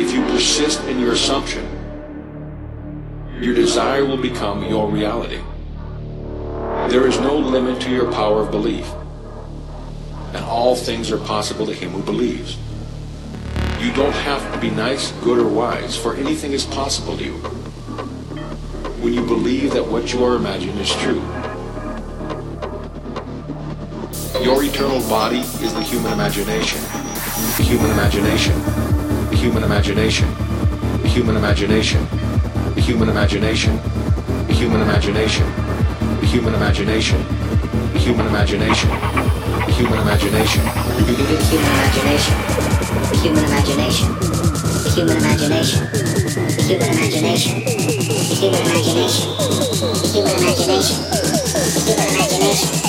If you persist in your assumption, your desire will become your reality. There is no limit to your power of belief, and all things are possible to him who believes. You don't have to be nice, good, or wise, for anything is possible to you when you believe that what you are imagining is true. Your eternal body is the human imagination. The human imagination. Human imagination. The human imagination. The human imagination. The human imagination. The human imagination. The human imagination. The human imagination. The human imagination. The human imagination. The human imagination. The human imagination. The human imagination. The human imagination. The human imagination.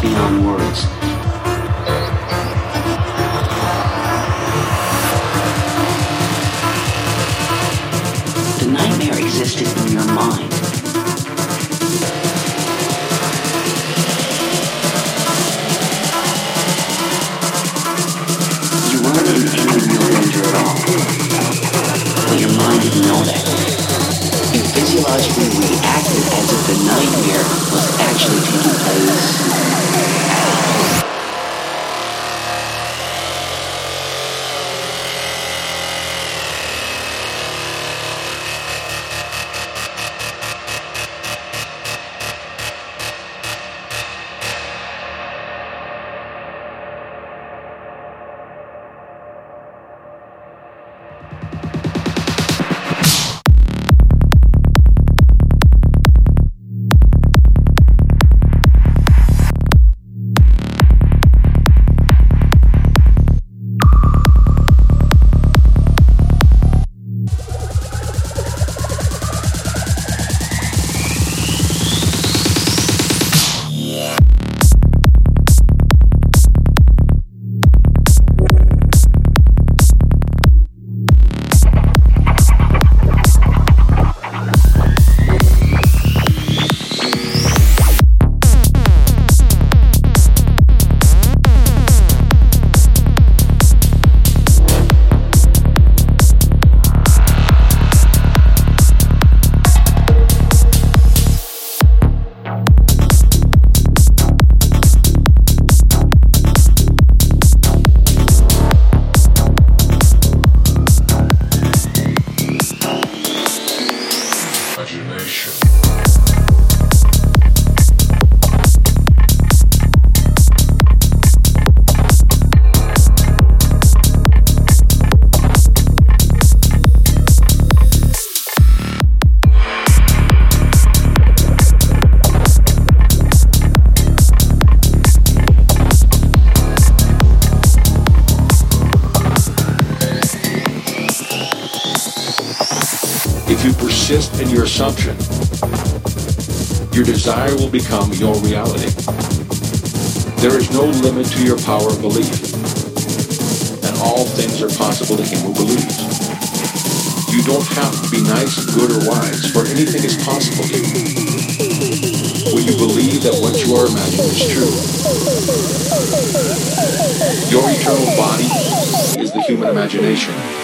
Beyond words. The nightmare existed in your mind. You weren't in any real danger at all but your mind didn't know that. You physiologically as if the nightmare was actually taking place. Assumption, your desire will become your reality. There is no limit to your power of belief, and all things are possible to him who believes. You don't have to be nice, good, or wise, for anything is possible to you. Will you believe that what you are imagining is true. Your eternal body is the human imagination.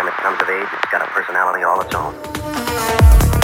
time it comes of age, it's got a personality all its own.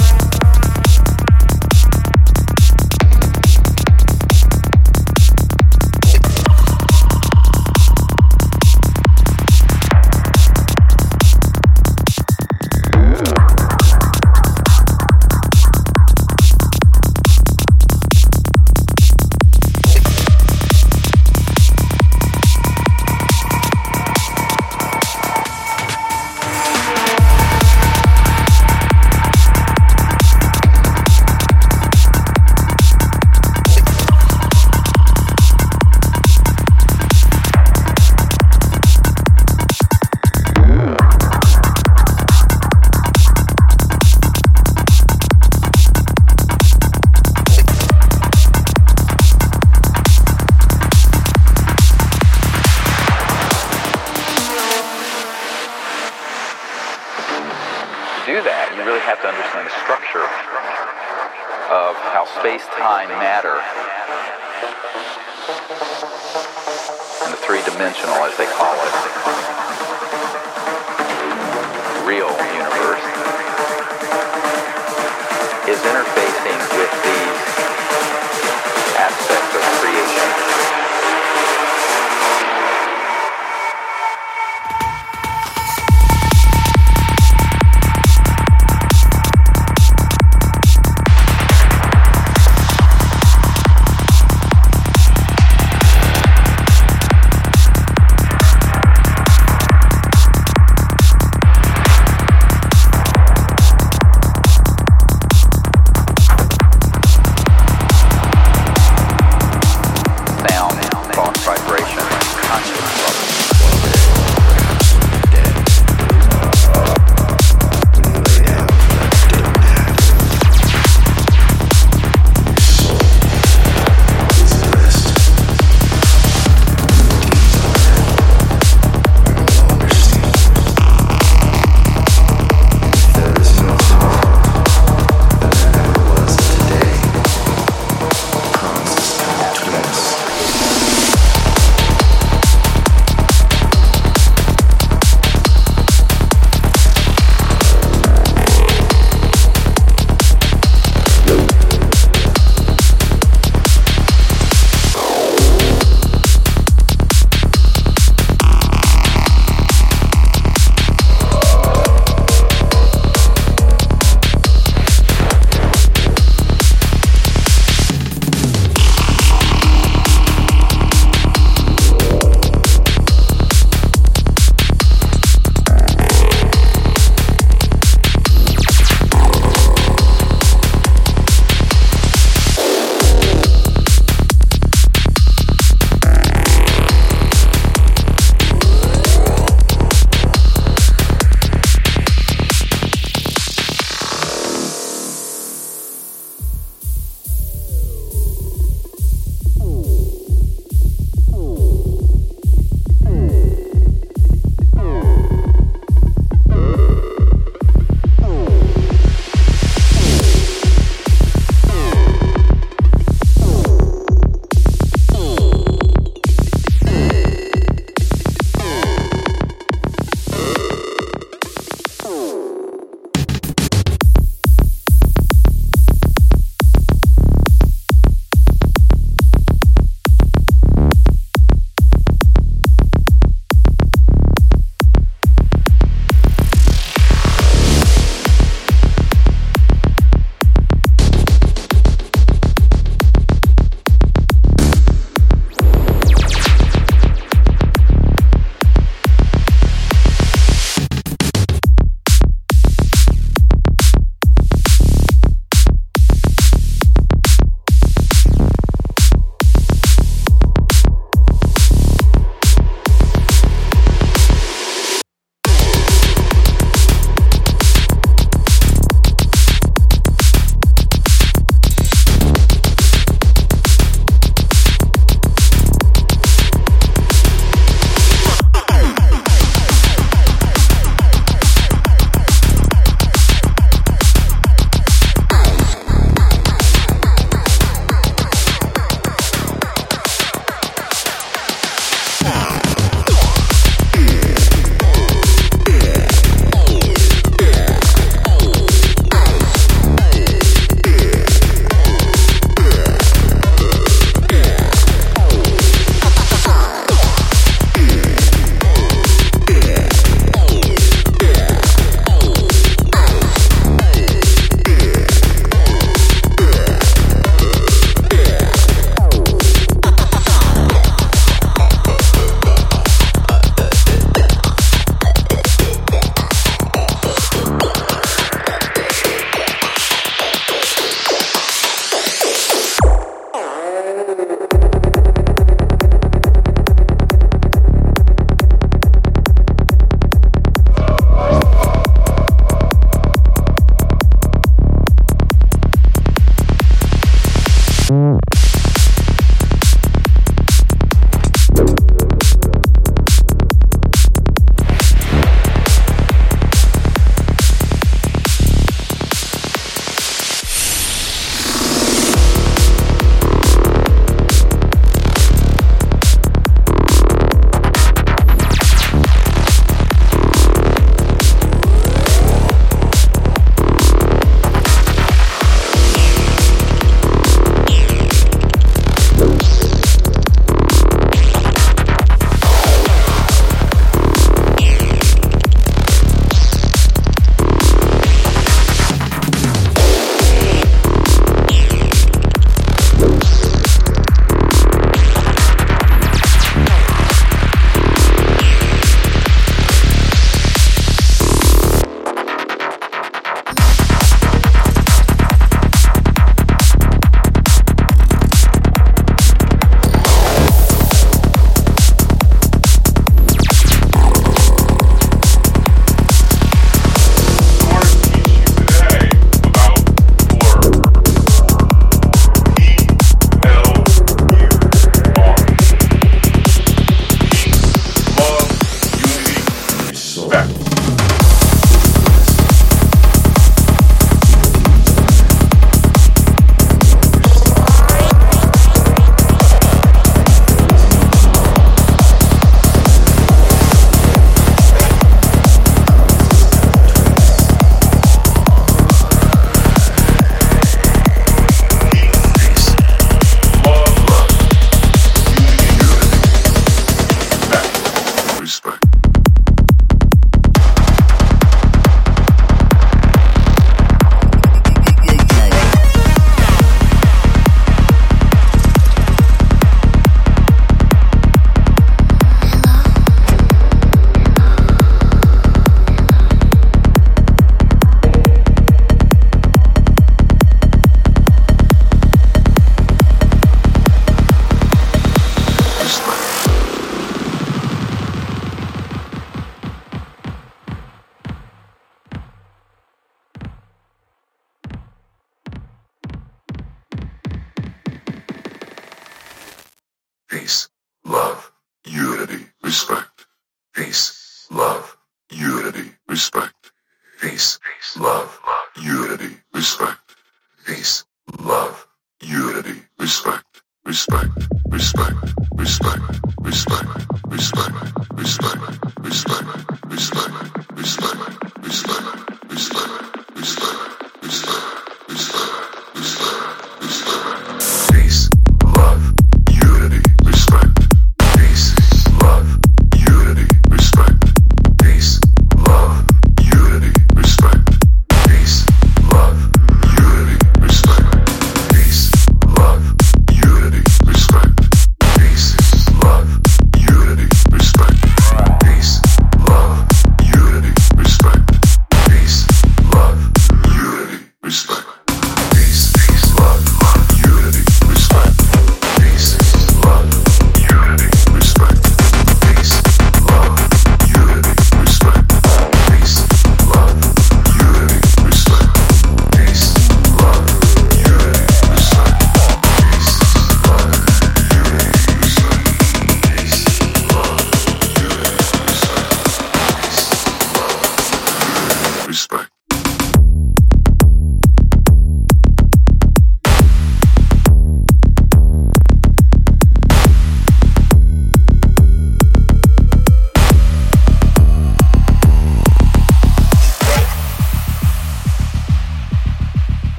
place